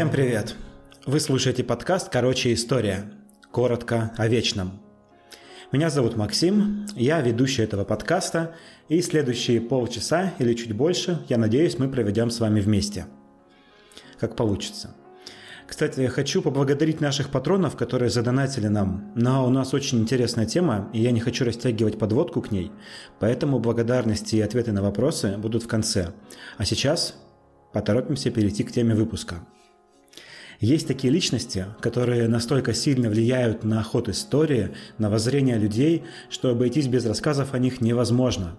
Всем привет! Вы слушаете подкаст «Короче, история». Коротко о вечном. Меня зовут Максим, я ведущий этого подкаста, и следующие полчаса или чуть больше, я надеюсь, мы проведем с вами вместе. Как получится. Кстати, хочу поблагодарить наших патронов, которые задонатили нам. Но у нас очень интересная тема, и я не хочу растягивать подводку к ней, поэтому благодарности и ответы на вопросы будут в конце. А сейчас Поторопимся перейти к теме выпуска. Есть такие личности, которые настолько сильно влияют на ход истории, на воззрение людей, что обойтись без рассказов о них невозможно.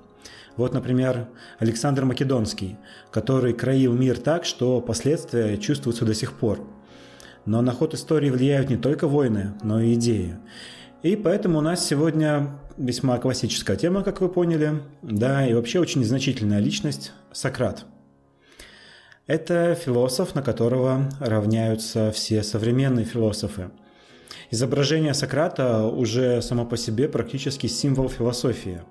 Вот, например, Александр Македонский, который краил мир так, что последствия чувствуются до сих пор. Но на ход истории влияют не только войны, но и идеи. И поэтому у нас сегодня весьма классическая тема, как вы поняли, да, и вообще очень незначительная личность – Сократ – это философ, на которого равняются все современные философы. Изображение Сократа уже само по себе практически символ философии.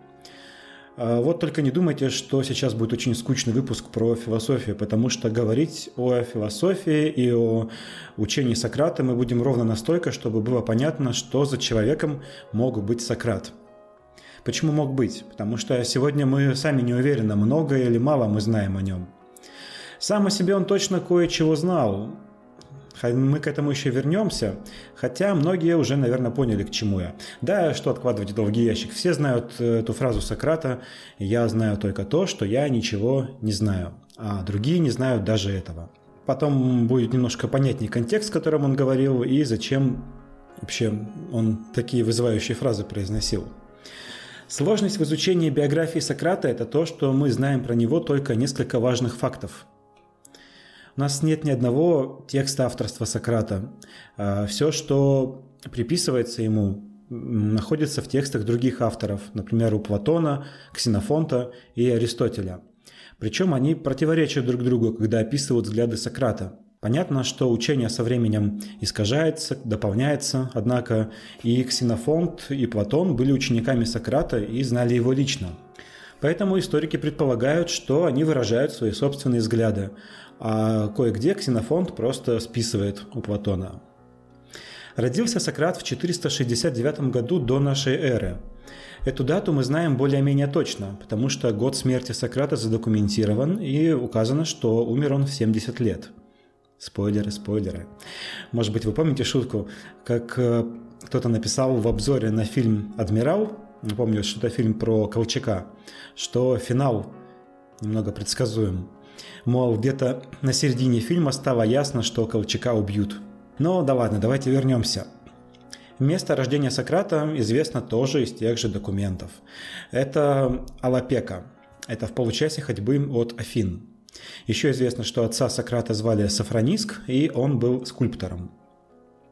А вот только не думайте, что сейчас будет очень скучный выпуск про философию, потому что говорить о философии и о учении Сократа мы будем ровно настолько, чтобы было понятно, что за человеком мог быть Сократ. Почему мог быть? Потому что сегодня мы сами не уверены, много или мало мы знаем о нем – сам о себе он точно кое-чего знал. Мы к этому еще вернемся, хотя многие уже, наверное, поняли, к чему я. Да, что откладывать в долгий ящик. Все знают э, эту фразу Сократа «Я знаю только то, что я ничего не знаю», а другие не знают даже этого. Потом будет немножко понятнее контекст, в котором он говорил, и зачем вообще он такие вызывающие фразы произносил. Сложность в изучении биографии Сократа – это то, что мы знаем про него только несколько важных фактов – у нас нет ни одного текста авторства Сократа. А, Все, что приписывается ему, находится в текстах других авторов, например, у Платона, Ксенофонта и Аристотеля. Причем они противоречат друг другу, когда описывают взгляды Сократа. Понятно, что учение со временем искажается, дополняется, однако и Ксенофонт, и Платон были учениками Сократа и знали его лично. Поэтому историки предполагают, что они выражают свои собственные взгляды, а кое-где Ксенофонт просто списывает у Платона. Родился Сократ в 469 году до нашей эры. Эту дату мы знаем более-менее точно, потому что год смерти Сократа задокументирован и указано, что умер он в 70 лет. Спойлеры, спойлеры. Может быть, вы помните шутку, как э, кто-то написал в обзоре на фильм «Адмирал», помню, что это фильм про Колчака, что финал немного предсказуем. Мол, где-то на середине фильма стало ясно, что Колчака убьют. Но да ладно, давайте вернемся. Место рождения Сократа известно тоже из тех же документов. Это Алапека. Это в получасе ходьбы от Афин. Еще известно, что отца Сократа звали Сафрониск, и он был скульптором.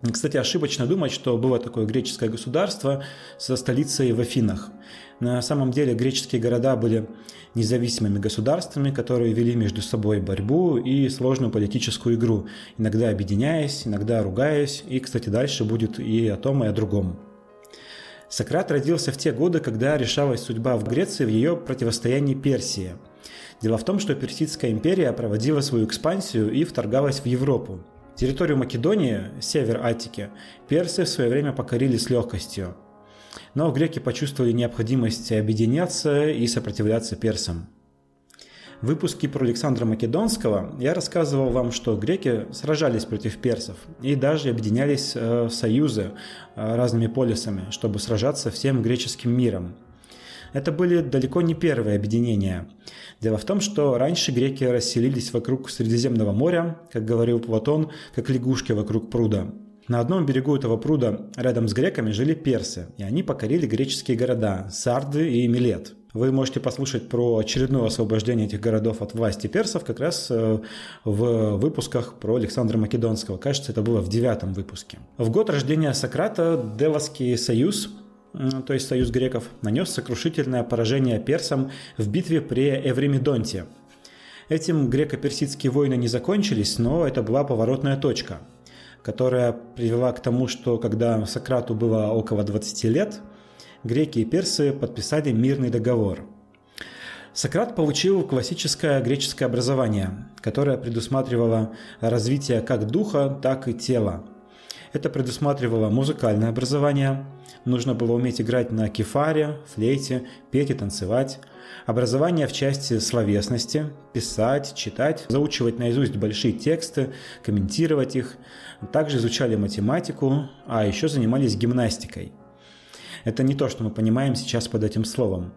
Кстати, ошибочно думать, что было такое греческое государство со столицей в Афинах. На самом деле греческие города были независимыми государствами, которые вели между собой борьбу и сложную политическую игру, иногда объединяясь, иногда ругаясь, и, кстати, дальше будет и о том, и о другом. Сократ родился в те годы, когда решалась судьба в Греции в ее противостоянии Персии. Дело в том, что Персидская империя проводила свою экспансию и вторгалась в Европу. Территорию Македонии, север Аттики, персы в свое время покорили с легкостью. Но греки почувствовали необходимость объединяться и сопротивляться персам. В выпуске про Александра Македонского я рассказывал вам, что греки сражались против персов и даже объединялись э, в союзы э, разными полисами, чтобы сражаться всем греческим миром – это были далеко не первые объединения. Дело в том, что раньше греки расселились вокруг Средиземного моря, как говорил Платон, как лягушки вокруг пруда. На одном берегу этого пруда рядом с греками жили персы, и они покорили греческие города – Сарды и Милет. Вы можете послушать про очередное освобождение этих городов от власти персов как раз э, в выпусках про Александра Македонского. Кажется, это было в девятом выпуске. В год рождения Сократа Делосский союз то есть союз греков, нанес сокрушительное поражение персам в битве при Эвремидонте. Этим греко-персидские войны не закончились, но это была поворотная точка, которая привела к тому, что когда Сократу было около 20 лет, греки и персы подписали мирный договор. Сократ получил классическое греческое образование, которое предусматривало развитие как духа, так и тела. Это предусматривало музыкальное образование. Нужно было уметь играть на кефаре, флейте, петь и танцевать. Образование в части словесности, писать, читать, заучивать наизусть большие тексты, комментировать их. Также изучали математику, а еще занимались гимнастикой. Это не то, что мы понимаем сейчас под этим словом.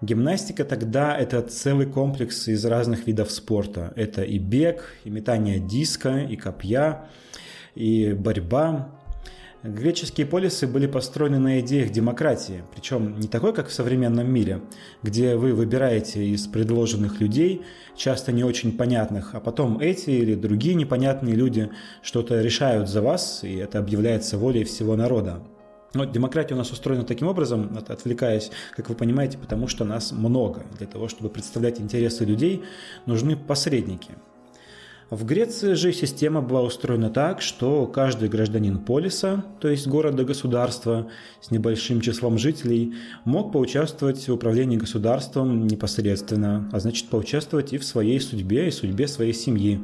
Гимнастика тогда это целый комплекс из разных видов спорта. Это и бег, и метание диска, и копья, и борьба. Греческие полисы были построены на идеях демократии, причем не такой, как в современном мире, где вы выбираете из предложенных людей, часто не очень понятных, а потом эти или другие непонятные люди что-то решают за вас, и это объявляется волей всего народа. Но демократия у нас устроена таким образом, отвлекаясь, как вы понимаете, потому что нас много. Для того, чтобы представлять интересы людей, нужны посредники. В Греции же система была устроена так, что каждый гражданин полиса, то есть города-государства с небольшим числом жителей, мог поучаствовать в управлении государством непосредственно, а значит поучаствовать и в своей судьбе, и судьбе своей семьи.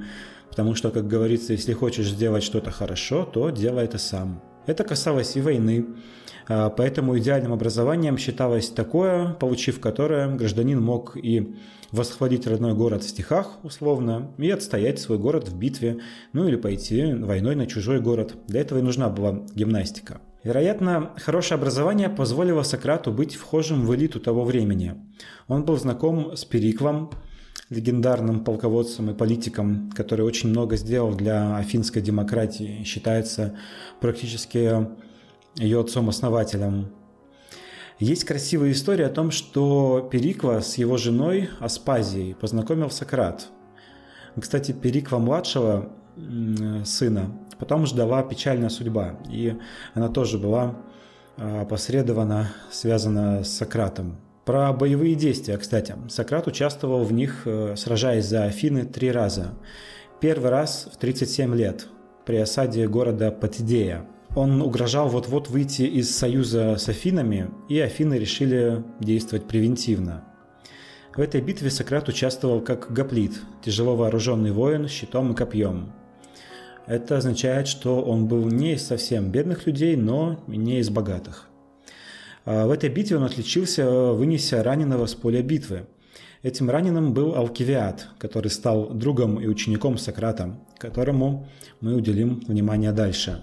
Потому что, как говорится, если хочешь сделать что-то хорошо, то делай это сам. Это касалось и войны, а, поэтому идеальным образованием считалось такое, получив которое гражданин мог и восхвалить родной город в стихах, условно, и отстоять свой город в битве, ну или пойти войной на чужой город. Для этого и нужна была гимнастика. Вероятно, хорошее образование позволило Сократу быть вхожим в элиту того времени. Он был знаком с Периклом, легендарным полководцем и политиком, который очень много сделал для афинской демократии, считается практически ее отцом-основателем. Есть красивая история о том, что Периква с его женой Аспазией познакомил Сократ. Кстати, Периква-младшего сына потом ждала печальная судьба, и она тоже была опосредованно связана с Сократом. Про боевые действия, кстати. Сократ участвовал в них, э, сражаясь за Афины три раза. Первый раз в 37 лет при осаде города Патидея. Он угрожал вот-вот выйти из союза с Афинами, и Афины решили действовать превентивно. В этой битве Сократ участвовал как гоплит, тяжело вооруженный воин с щитом и копьем. Это означает, что он был не из совсем бедных людей, но не из богатых. А, в этой битве он отличился, вынеся раненого с поля битвы. Этим раненым был Алкивиад, который стал другом и учеником Сократа, которому мы уделим внимание дальше.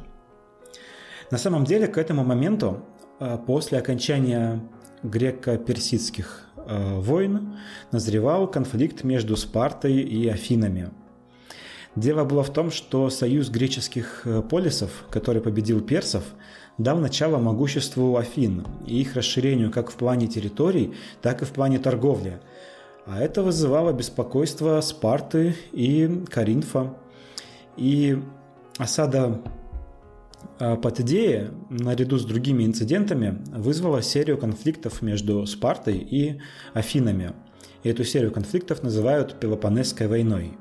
На самом деле, к этому моменту, а, после окончания греко-персидских а, войн, назревал конфликт между Спартой и Афинами. Дело было в том, что союз греческих э, полисов, который победил персов, дал начало могуществу Афин и их расширению как в плане территорий, так и в плане торговли. А это вызывало беспокойство Спарты и Каринфа. И осада а, Патидея, наряду с другими инцидентами, вызвала серию конфликтов между Спартой и Афинами. И эту серию конфликтов называют Пелопонесской войной –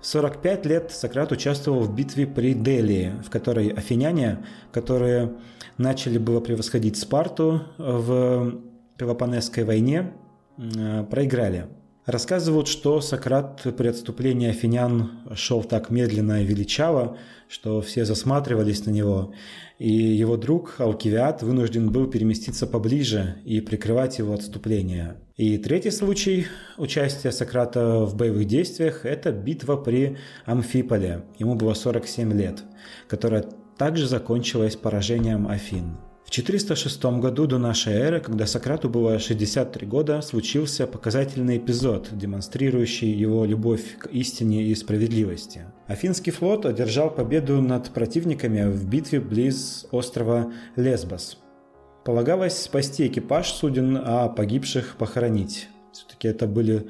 45 лет Сократ участвовал в битве при Делии, в которой афиняне, которые начали было превосходить Спарту в Пелопонесской войне, э, проиграли. Рассказывают, что Сократ при отступлении афинян шел так медленно и величаво, что все засматривались на него, и его друг Алкивиад вынужден был переместиться поближе и прикрывать его отступление. И третий случай участия Сократа в боевых действиях – это битва при Амфиполе. Ему было 47 лет, которая также закончилась поражением Афин. В 406 году до нашей эры, когда Сократу было 63 года, случился показательный эпизод, демонстрирующий его любовь к истине и справедливости. Афинский флот одержал победу над противниками в битве близ острова Лесбос. Полагалось спасти экипаж суден, а погибших похоронить. Все-таки это были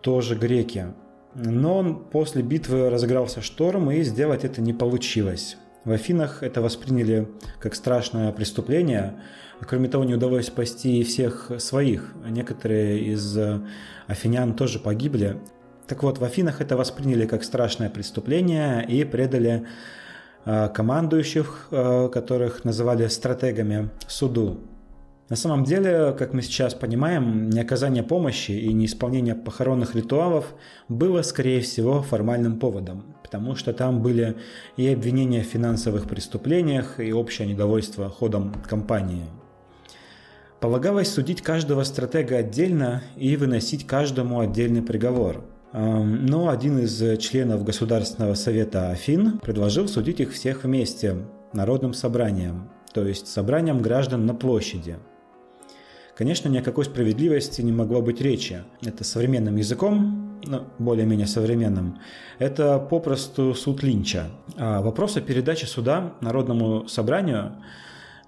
тоже греки. Но после битвы разыгрался шторм, и сделать это не получилось. В Афинах это восприняли как страшное преступление. Кроме того, не удалось спасти и всех своих. Некоторые из афинян тоже погибли. Так вот, в Афинах это восприняли как страшное преступление и предали а, командующих, а, которых называли стратегами, суду. На самом деле, как мы сейчас понимаем, неоказание помощи и неисполнение похоронных ритуалов было, скорее всего, формальным поводом, потому что там были и обвинения в финансовых преступлениях, и общее недовольство ходом кампании. Полагалось судить каждого стратега отдельно и выносить каждому отдельный приговор. Но один из членов Государственного совета Афин предложил судить их всех вместе, народным собранием, то есть собранием граждан на площади – Конечно, ни о какой справедливости не могло быть речи. Это современным языком, ну, более-менее современным, это попросту суд Линча. А вопрос о передаче суда Народному собранию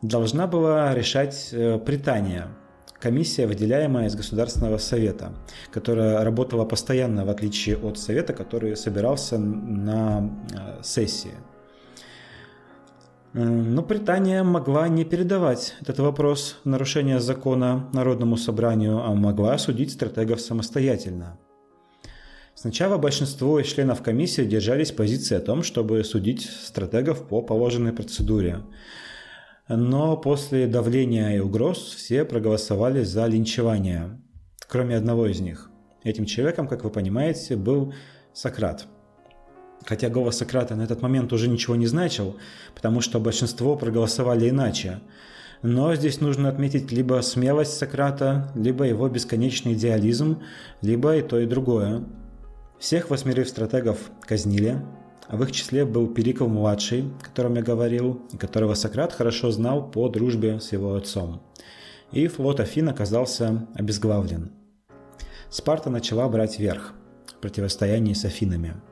должна была решать э, Британия, комиссия, выделяемая из Государственного совета, которая работала постоянно, в отличие от совета, который собирался на э, сессии. Но Британия могла не передавать этот вопрос нарушения закона Народному собранию, а могла осудить стратегов самостоятельно. Сначала большинство членов комиссии держались позиции о том, чтобы судить стратегов по положенной процедуре. Но после давления и угроз все проголосовали за линчевание, кроме одного из них. Этим человеком, как вы понимаете, был Сократ – Хотя голос Сократа на этот момент уже ничего не значил, потому что большинство проголосовали иначе. Но здесь нужно отметить либо смелость Сократа, либо его бесконечный идеализм, либо и то, и другое. Всех восьмерых стратегов казнили, в их числе был Перикл-младший, о котором я говорил, и которого Сократ хорошо знал по дружбе с его отцом. И флот Афин оказался обезглавлен. Спарта начала брать верх в противостоянии с Афинами –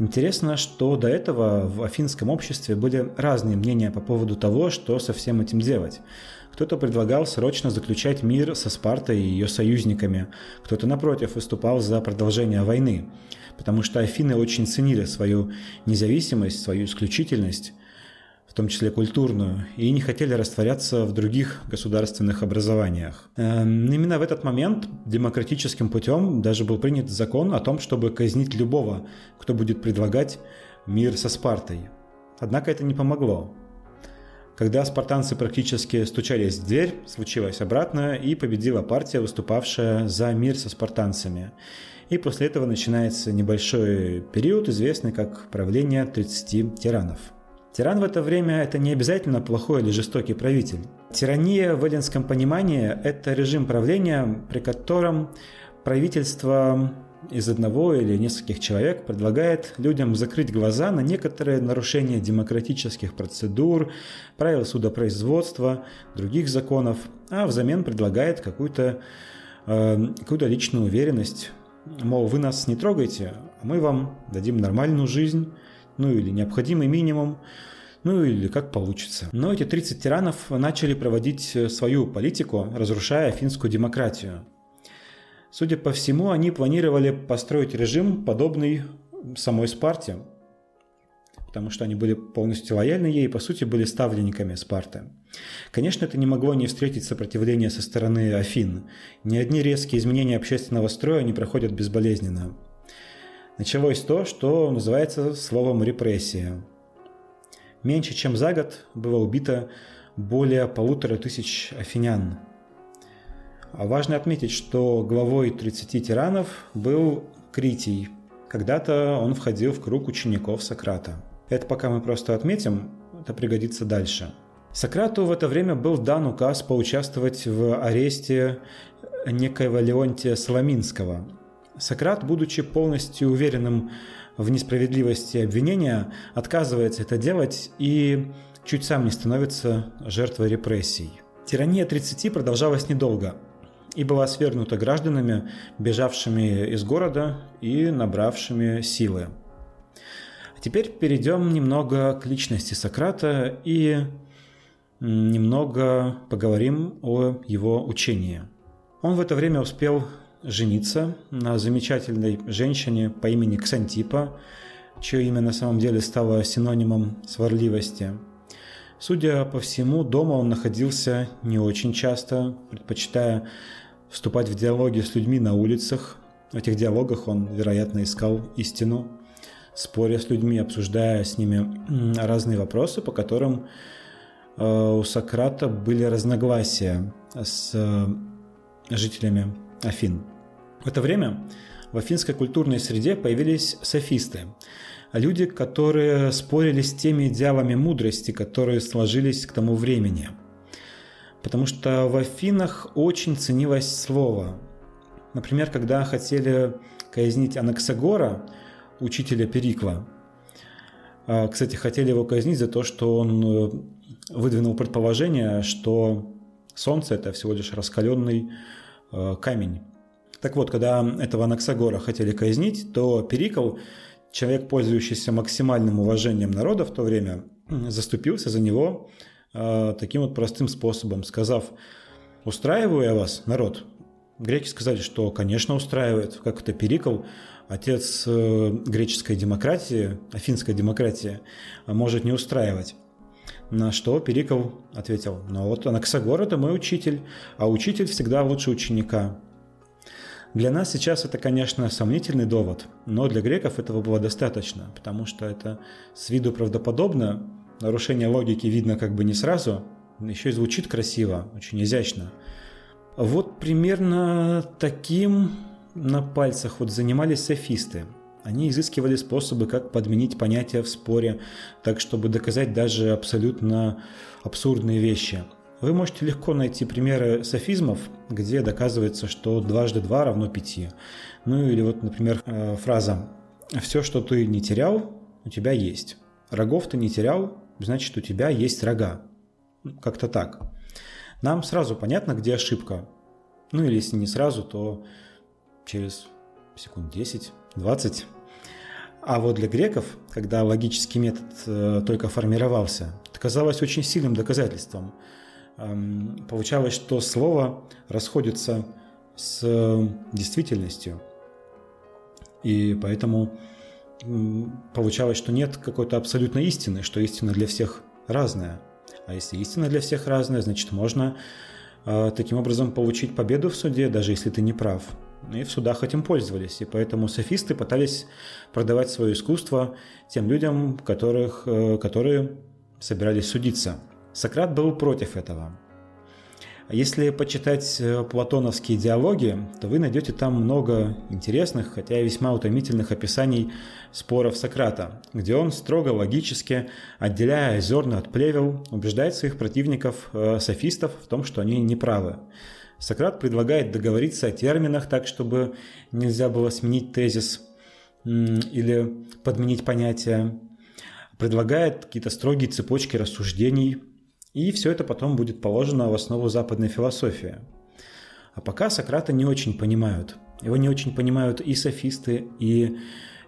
Интересно, что до этого в афинском обществе были разные мнения по поводу того, что со всем этим делать. Кто-то предлагал срочно заключать мир со Спартой и ее союзниками, кто-то, напротив, выступал за продолжение войны, потому что Афины очень ценили свою независимость, свою исключительность, в том числе культурную, и не хотели растворяться в других государственных образованиях. Эм, именно в этот момент демократическим путем даже был принят закон о том, чтобы казнить любого, кто будет предлагать мир со Спартой. Однако это не помогло. Когда спартанцы практически стучались в дверь, случилось обратное, и победила партия, выступавшая за мир со спартанцами. И после этого начинается небольшой период, известный как правление 30 тиранов – Тиран в это время – это не обязательно плохой или жестокий правитель. Тирания в эллинском понимании – это режим правления, при котором правительство из одного или нескольких человек предлагает людям закрыть глаза на некоторые нарушения демократических процедур, правил судопроизводства, других законов, а взамен предлагает какую-то э, какую личную уверенность. Мол, вы нас не трогайте, а мы вам дадим нормальную жизнь, ну или необходимый минимум, ну или как получится. Но эти 30 тиранов начали проводить э, свою политику, разрушая финскую демократию. Судя по всему, они планировали построить режим, подобный самой Спарте, потому что они были полностью лояльны ей и, по сути, были ставленниками Спарты. Конечно, это не могло не встретить сопротивления со стороны Афин. Ни одни резкие изменения общественного строя не проходят безболезненно. Началось то, что называется словом «репрессия». Меньше чем за год было убито более полутора тысяч афинян. А важно отметить, что главой 30 тиранов был Критий. Когда-то он входил в круг учеников Сократа. Это пока мы просто отметим, это пригодится дальше. Сократу в это время был дан указ поучаствовать в аресте некоего Леонтия Соломинского, Сократ, будучи полностью уверенным в несправедливости обвинения, отказывается это делать и чуть сам не становится жертвой репрессий. Тирания 30 продолжалась недолго и была свергнута гражданами, бежавшими из города и набравшими силы. Теперь перейдем немного к личности Сократа и немного поговорим о его учении. Он в это время успел жениться на замечательной женщине по имени Ксантипа, чье имя на самом деле стало синонимом сварливости. Судя по всему, дома он находился не очень часто, предпочитая вступать в диалоги с людьми на улицах. В этих диалогах он, вероятно, искал истину, споря с людьми, обсуждая с ними разные вопросы, по которым у Сократа были разногласия с жителями Афин. В это время в афинской культурной среде появились софисты, люди, которые спорили с теми идеалами мудрости, которые сложились к тому времени. Потому что в Афинах очень ценилось слово. Например, когда хотели казнить Анаксагора, учителя Перикла, а, кстати, хотели его казнить за то, что он э, выдвинул предположение, что Солнце – это всего лишь раскаленный камень. Так вот, когда этого Анаксагора хотели казнить, то Перикл, человек, пользующийся максимальным уважением народа в то время, заступился за него э, таким вот простым способом, сказав, устраиваю я вас, народ? Греки сказали, что, конечно, устраивает, как это Перикл, отец э, греческой демократии, афинской демократии, может не устраивать. На что Перикл ответил, ну вот Анаксагор – это мой учитель, а учитель всегда лучше ученика. Для нас сейчас это, конечно, сомнительный довод, но для греков этого было достаточно, потому что это с виду правдоподобно, нарушение логики видно как бы не сразу, еще и звучит красиво, очень изящно. Вот примерно таким на пальцах вот занимались софисты. Они изыскивали способы, как подменить понятия в споре, так чтобы доказать даже абсолютно абсурдные вещи – вы можете легко найти примеры софизмов, где доказывается, что дважды два равно пяти. Ну или вот, например, э, фраза «Все, что ты не терял, у тебя есть. Рогов ты не терял, значит, у тебя есть рога». Как-то так. Нам сразу понятно, где ошибка. Ну или если не сразу, то через секунд 10, 20. А вот для греков, когда логический метод э, только формировался, это казалось очень сильным доказательством – получалось, что слово расходится с действительностью. И поэтому получалось, что нет какой-то абсолютной истины, что истина для всех разная. А если истина для всех разная, значит можно а, таким образом получить победу в суде, даже если ты не прав. И в судах этим пользовались. И поэтому софисты пытались продавать свое искусство тем людям, которых, э, которые собирались судиться – Сократ был против этого. Если почитать э, платоновские диалоги, то вы найдете там много интересных, хотя и весьма утомительных описаний споров Сократа, где он строго логически, отделяя зерна от плевел, убеждает своих противников, э, софистов, в том, что они неправы. Сократ предлагает договориться о терминах так, чтобы нельзя было сменить тезис или подменить понятие. Предлагает какие-то строгие цепочки рассуждений, и все это потом будет положено в основу западной философии. А пока Сократа не очень понимают. Его не очень понимают и софисты, и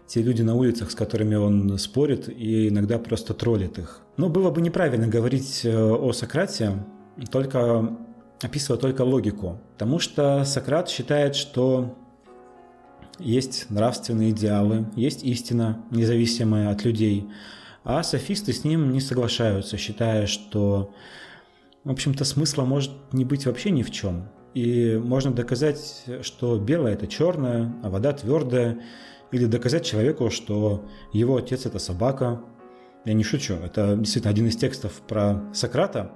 те люди на улицах, с которыми он спорит, и иногда просто троллит их. Но было бы неправильно говорить э, о Сократе, только описывая только логику. Потому что Сократ считает, что есть нравственные идеалы, есть истина, независимая от людей – а софисты с ним не соглашаются, считая, что, в общем-то, смысла может не быть вообще ни в чем. И можно доказать, что белое – это черное, а вода твердая, или доказать человеку, что его отец – это собака. Я не шучу, это действительно один из текстов про Сократа,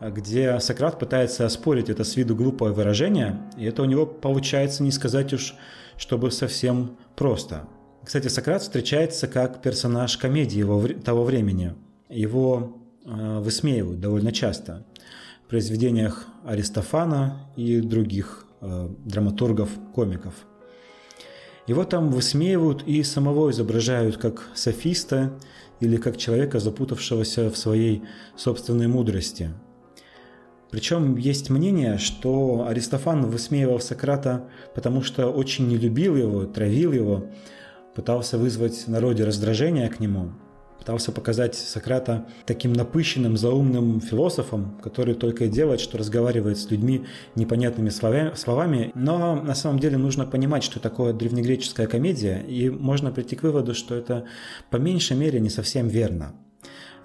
где Сократ пытается оспорить это с виду глупое выражение, и это у него получается не сказать уж, чтобы совсем просто – кстати, Сократ встречается как персонаж комедии его, того времени. Его э, высмеивают довольно часто в произведениях Аристофана и других э, драматургов-комиков. Его там высмеивают и самого изображают как софиста или как человека, запутавшегося в своей собственной мудрости. Причем есть мнение, что Аристофан высмеивал Сократа, потому что очень не любил его, травил его, пытался вызвать в народе раздражение к нему, пытался показать Сократа таким напыщенным, заумным философом, который только и делает, что разговаривает с людьми непонятными словами. Но на самом деле нужно понимать, что такое древнегреческая комедия, и можно прийти к выводу, что это по меньшей мере не совсем верно.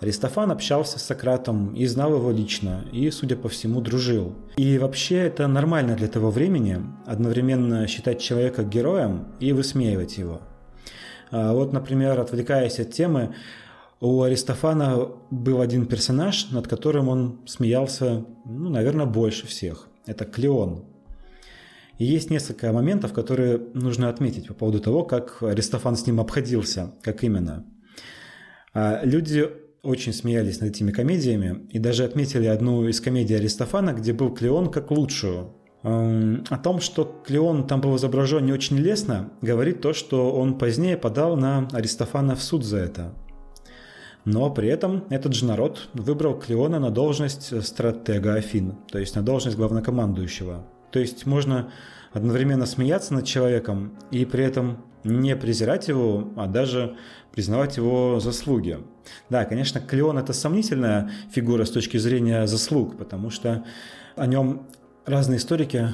Аристофан общался с Сократом и знал его лично, и, судя по всему, дружил. И вообще это нормально для того времени, одновременно считать человека героем и высмеивать его – а, вот, например, отвлекаясь от темы, У Аристофана был один персонаж, над которым он смеялся, ну, наверное, больше всех. Это Клеон. И есть несколько моментов, которые нужно отметить по поводу того, как Аристофан с ним обходился, как именно. А, люди очень смеялись над этими комедиями и даже отметили одну из комедий Аристофана, где был Клеон как лучшую. О том, что Клеон там был изображен не очень лестно, говорит то, что он позднее подал на Аристофана в суд за это. Но при этом этот же народ выбрал Клеона на должность стратега Афин, то есть на должность главнокомандующего. То есть можно одновременно смеяться над человеком и при этом не презирать его, а даже признавать его заслуги. Да, конечно, Клеон – это сомнительная фигура с точки зрения заслуг, потому что о нем разные историки,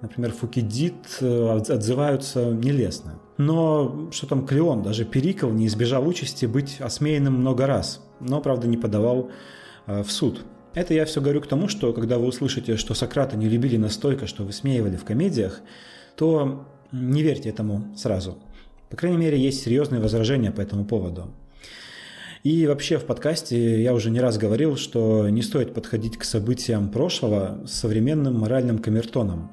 например, Фукидид, э, отзываются нелестно. Но что там Клеон, даже Перикл не избежал участи быть осмеянным много раз, но, правда, не подавал э, в суд. Это я все говорю к тому, что когда вы услышите, что Сократа не любили настолько, что высмеивали в комедиях, то не верьте этому сразу. По крайней мере, есть серьезные возражения по этому поводу. И вообще в подкасте я уже не раз говорил, что не стоит подходить к событиям прошлого с современным моральным камертоном.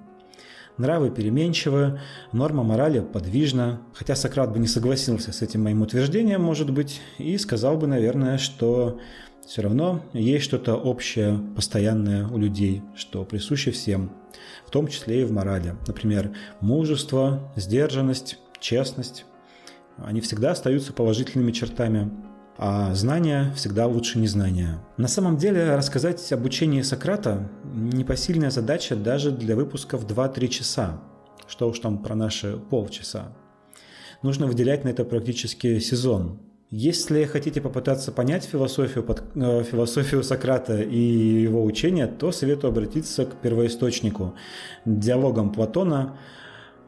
Нравы переменчивы, норма морали подвижна, хотя Сократ бы не согласился с этим моим утверждением, может быть, и сказал бы, наверное, что все равно есть что-то общее, постоянное у людей, что присуще всем, в том числе и в морали. Например, мужество, сдержанность, честность. Они всегда остаются положительными чертами а знания всегда лучше незнания. На самом деле рассказать об учении Сократа – непосильная задача даже для выпуска в 2-3 часа. Что уж там про наши полчаса. Нужно выделять на это практически сезон. Если хотите попытаться понять философию, под, э, философию Сократа и его учения, то советую обратиться к первоисточнику, диалогам Платона,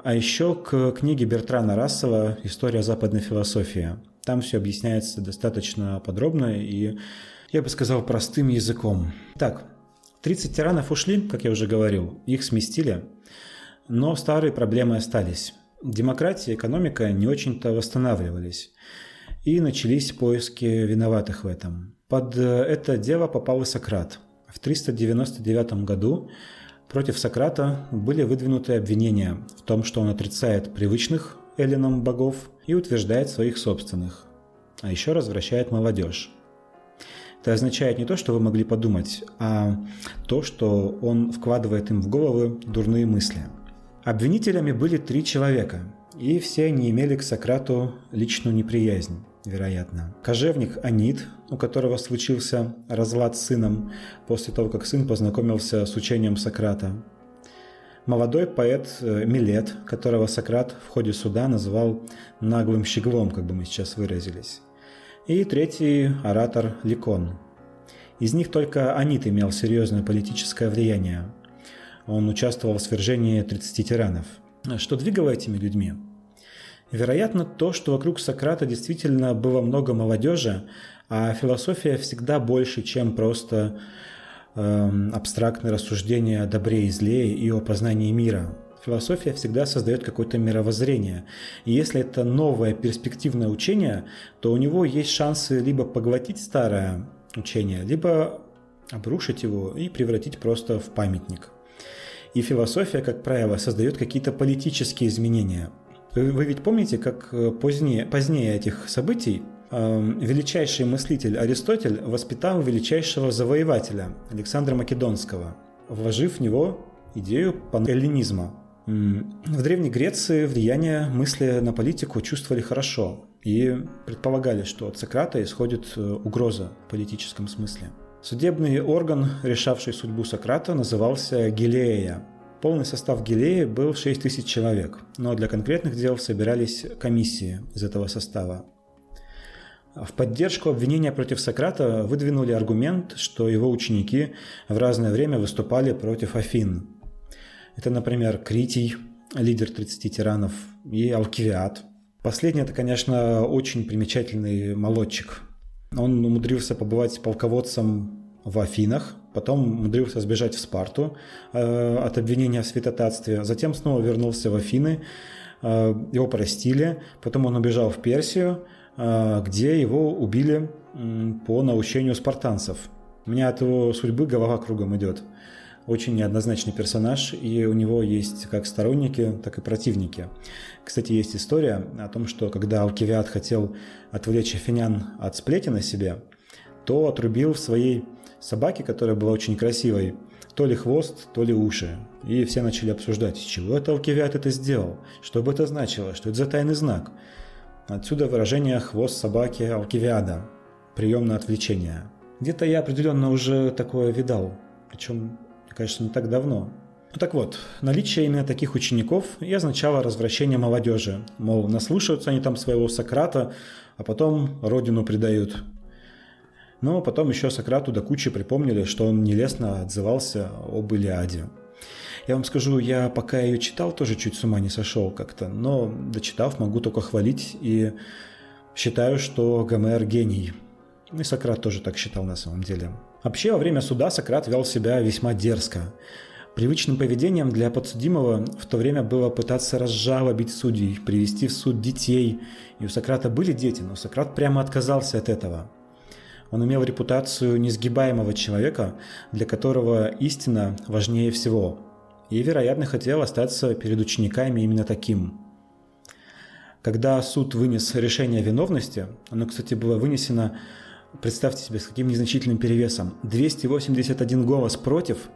а еще к книге Бертрана Рассела «История западной философии». Там все объясняется достаточно подробно и, я бы сказал, простым языком. Так, 30 тиранов ушли, как я уже говорил, их сместили, но старые проблемы остались. Демократия и экономика не очень-то восстанавливались. И начались поиски виноватых в этом. Под это дело попал и Сократ. В 399 году против Сократа были выдвинуты обвинения в том, что он отрицает привычных эллинам богов и утверждает своих собственных, а еще развращает молодежь. Это означает не то, что вы могли подумать, а то, что он вкладывает им в головы дурные мысли. Обвинителями были три человека, и все они имели к Сократу личную неприязнь, вероятно. Кожевник Анит, у которого случился разлад с сыном после того, как сын познакомился с учением Сократа, молодой поэт э, Милет, которого Сократ в ходе суда называл наглым щеглом, как бы мы сейчас выразились. И третий оратор Ликон. Из них только Анит имел серьезное политическое влияние. Он участвовал в свержении 30 тиранов. Что двигало этими людьми? Вероятно, то, что вокруг Сократа действительно было много молодежи, а философия всегда больше, чем просто абстрактные рассуждения о добре и зле и о познании мира. Философия всегда создает какое-то мировоззрение. И если это новое перспективное учение, то у него есть шансы либо поглотить старое учение, либо обрушить его и превратить просто в памятник. И философия, как правило, создает какие-то политические изменения. Вы, ведь помните, как э, позднее, позднее этих событий Эм, величайший мыслитель Аристотель воспитал величайшего завоевателя Александра Македонского, вложив в него идею панэллинизма. В Древней Греции влияние мысли на политику чувствовали хорошо и предполагали, что от Сократа исходит э, угроза в политическом смысле. Судебный орган, решавший судьбу Сократа, назывался Гилея. Полный состав Гилеи был 6 тысяч человек, но для конкретных дел собирались комиссии из этого состава. В поддержку обвинения против Сократа выдвинули аргумент, что его ученики в разное время выступали против Афин. Это, например, Критий, лидер 30 тиранов, и Алкивиад. Последний – это, конечно, очень примечательный молодчик. Он умудрился побывать полководцем в Афинах, потом умудрился сбежать в Спарту э, от обвинения в святотатстве, затем снова вернулся в Афины, э, его простили, потом он убежал в Персию – где его убили по наущению спартанцев. У меня от его судьбы голова кругом идет. Очень неоднозначный персонаж, и у него есть как сторонники, так и противники. Кстати, есть история о том, что когда Алкивиад хотел отвлечь афинян от сплети на себе, то отрубил в своей собаке, которая была очень красивой, то ли хвост, то ли уши. И все начали обсуждать, с чего это Алкивиад это сделал, что бы это значило, что это за тайный знак. Отсюда выражение «хвост собаки Алкивиада», прием на отвлечение. Где-то я определенно уже такое видал, причем, конечно, не так давно. Ну так вот, наличие именно таких учеников и означало развращение молодежи. Мол, наслушаются они там своего Сократа, а потом родину предают. Но потом еще Сократу до кучи припомнили, что он нелестно отзывался об Илиаде. Я вам скажу, я пока ее читал, тоже чуть с ума не сошел как-то, но дочитав, могу только хвалить и считаю, что Гомер гений. И Сократ тоже так считал на самом деле. Вообще, во время суда Сократ вел себя весьма дерзко. Привычным поведением для подсудимого в то время было пытаться разжалобить судей, привести в суд детей. И у Сократа были дети, но Сократ прямо отказался от этого. Он имел репутацию несгибаемого человека, для которого истина важнее всего. И, вероятно, хотел остаться перед учениками именно таким. Когда суд вынес решение о виновности, оно, кстати, было вынесено, представьте себе, с каким незначительным перевесом, 281 голос против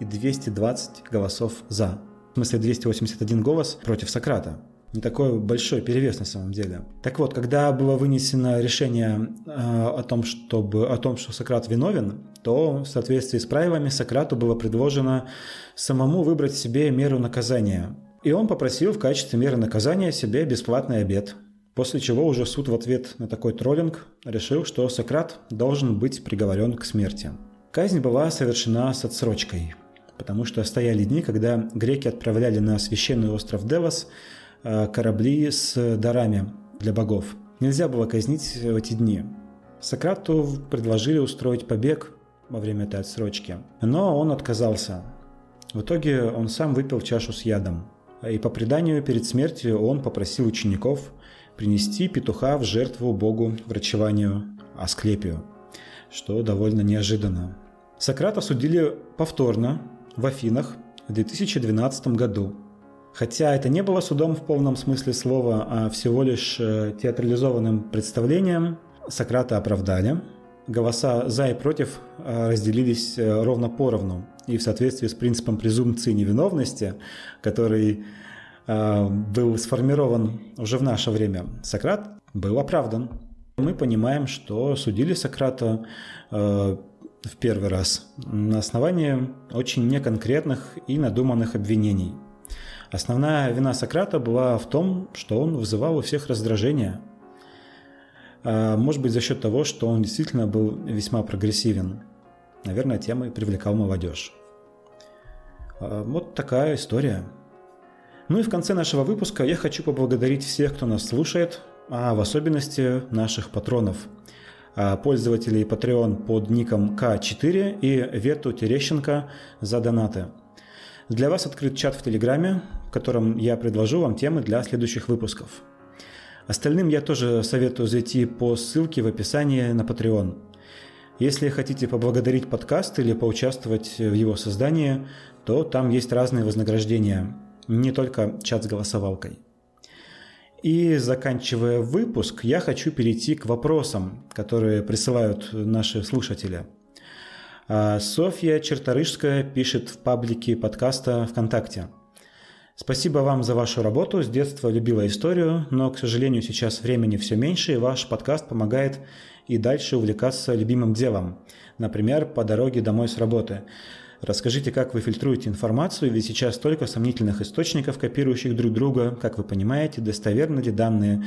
и 220 голосов за. В смысле 281 голос против Сократа не такой большой перевес на самом деле. Так вот, когда было вынесено решение э, о том, чтобы, о том, что Сократ виновен, то в соответствии с правилами Сократу было предложено самому выбрать себе меру наказания. И он попросил в качестве меры наказания себе бесплатный обед. После чего уже суд в ответ на такой троллинг решил, что Сократ должен быть приговорен к смерти. Казнь была совершена с отсрочкой, потому что стояли дни, когда греки отправляли на священный остров Девос Э, корабли с дарами для богов. Нельзя было казнить в эти дни. Сократу предложили устроить побег во время этой отсрочки, но он отказался. В итоге он сам выпил чашу с ядом. И по преданию перед смертью он попросил учеников принести петуха в жертву богу врачеванию Асклепию, что довольно неожиданно. Сократа судили повторно в Афинах в 2012 году Хотя это не было судом в полном смысле слова, а всего лишь э, театрализованным представлением, Сократа оправдали. Голоса «за» и «против» э, разделились э, ровно поровну. И в соответствии с принципом презумпции невиновности, который был сформирован уже в наше время, Сократ был оправдан. Мы понимаем, что судили Сократа в первый раз на основании очень неконкретных и надуманных обвинений – Основная вина Сократа была в том, что он вызывал у всех раздражение. А, может быть, за счет того, что он действительно был весьма прогрессивен. Наверное, тем и привлекал молодежь. А, вот такая история. Ну и в конце нашего выпуска я хочу поблагодарить всех, кто нас слушает, а в особенности наших патронов а, – пользователей Patreon под ником К4 и Вету Терещенко за донаты – для вас открыт чат в Телеграме, в котором я предложу вам темы для следующих выпусков. Остальным я тоже советую зайти по ссылке в описании на Patreon. Если хотите поблагодарить подкаст или поучаствовать в его создании, то там есть разные вознаграждения, не только чат с голосовалкой. И заканчивая выпуск, я хочу перейти к вопросам, которые присылают наши слушатели – а, Софья Черторышская пишет в паблике подкаста ВКонтакте. Спасибо вам за вашу работу. С детства любила историю, но, к сожалению, сейчас времени все меньше, и ваш подкаст помогает и дальше увлекаться любимым делом. Например, по дороге домой с работы. Расскажите, как вы фильтруете информацию, ведь сейчас столько сомнительных источников, копирующих друг друга. Как вы понимаете, достоверны ли данные?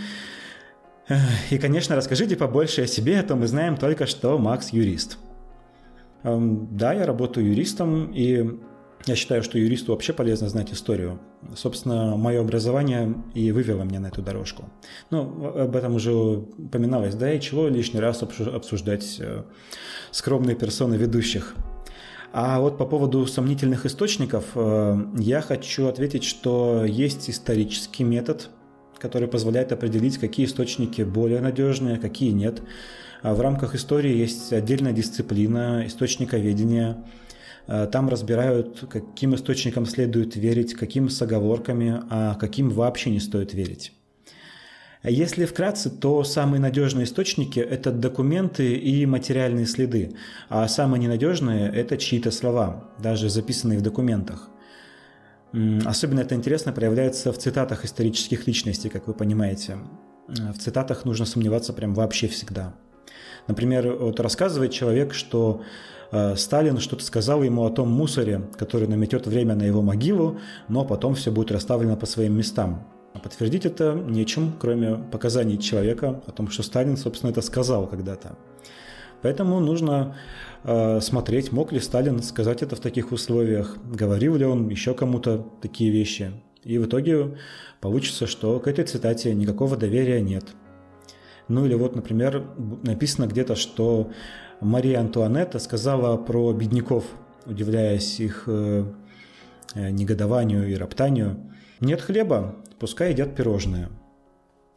И, конечно, расскажите побольше о себе, а то мы знаем только, что Макс юрист. Эм, да, я работаю юристом, и я считаю, что юристу вообще полезно знать историю. Собственно, мое образование и вывело меня на эту дорожку. Ну, об этом уже упоминалось, да, и чего лишний раз обсуждать э, скромные персоны ведущих. А вот по поводу сомнительных источников э, я хочу ответить, что есть исторический метод, который позволяет определить, какие источники более надежные, какие нет. А в рамках истории есть отдельная дисциплина источниковедения. А, там разбирают, каким источникам следует верить, каким с оговорками, а каким вообще не стоит верить. Если вкратце, то самые надежные источники – это документы и материальные следы, а самые ненадежные – это чьи-то слова, даже записанные в документах. Особенно это интересно проявляется в цитатах исторических личностей, как вы понимаете. В цитатах нужно сомневаться прям вообще всегда. Например, вот рассказывает человек, что э, Сталин что-то сказал ему о том мусоре, который наметет время на его могилу, но потом все будет расставлено по своим местам. А подтвердить это нечем, кроме показаний человека о том, что Сталин, собственно, это сказал когда-то. Поэтому нужно э, смотреть, мог ли Сталин сказать это в таких условиях, говорил ли он еще кому-то такие вещи. И в итоге получится, что к этой цитате никакого доверия нет. Ну или вот, например, написано где-то, что Мария Антуанетта сказала про бедняков, удивляясь их э, э негодованию и роптанию. Нет хлеба, пускай едят пирожные.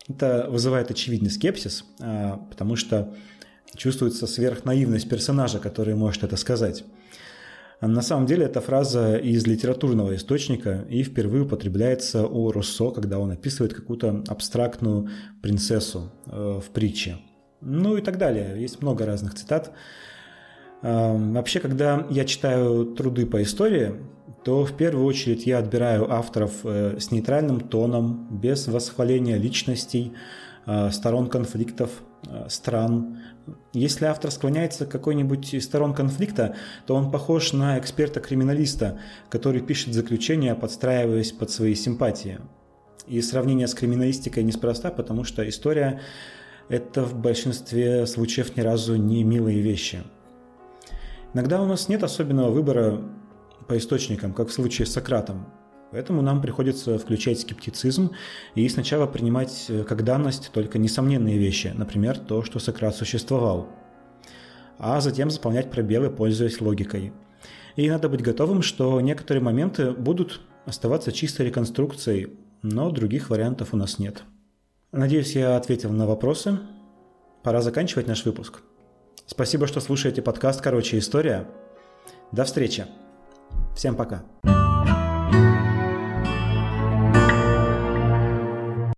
Это вызывает очевидный скепсис, а, потому что чувствуется сверхнаивность персонажа, который может это сказать. На самом деле эта фраза из литературного источника и впервые употребляется у Руссо, когда он описывает какую-то абстрактную принцессу э, в притче. Ну и так далее. Есть много разных цитат. Э, вообще, когда я читаю труды по истории, то в первую очередь я отбираю авторов э, с нейтральным тоном, без восхваления личностей, э, сторон конфликтов, э, стран. Если автор склоняется к какой-нибудь из сторон конфликта, то он похож на эксперта-криминалиста, который пишет заключение, подстраиваясь под свои симпатии. И сравнение с криминалистикой неспроста, потому что история – это в большинстве случаев ни разу не милые вещи. Иногда у нас нет особенного выбора по источникам, как в случае с Сократом. Поэтому нам приходится включать скептицизм и сначала принимать э, как данность только несомненные вещи, например, то, что Сократ существовал, а затем заполнять пробелы, пользуясь логикой. И надо быть готовым, что некоторые моменты будут оставаться чистой реконструкцией, но других вариантов у нас нет. Надеюсь, я ответил на вопросы. Пора заканчивать наш выпуск. Спасибо, что слушаете подкаст «Короче, история». До встречи! Всем пока.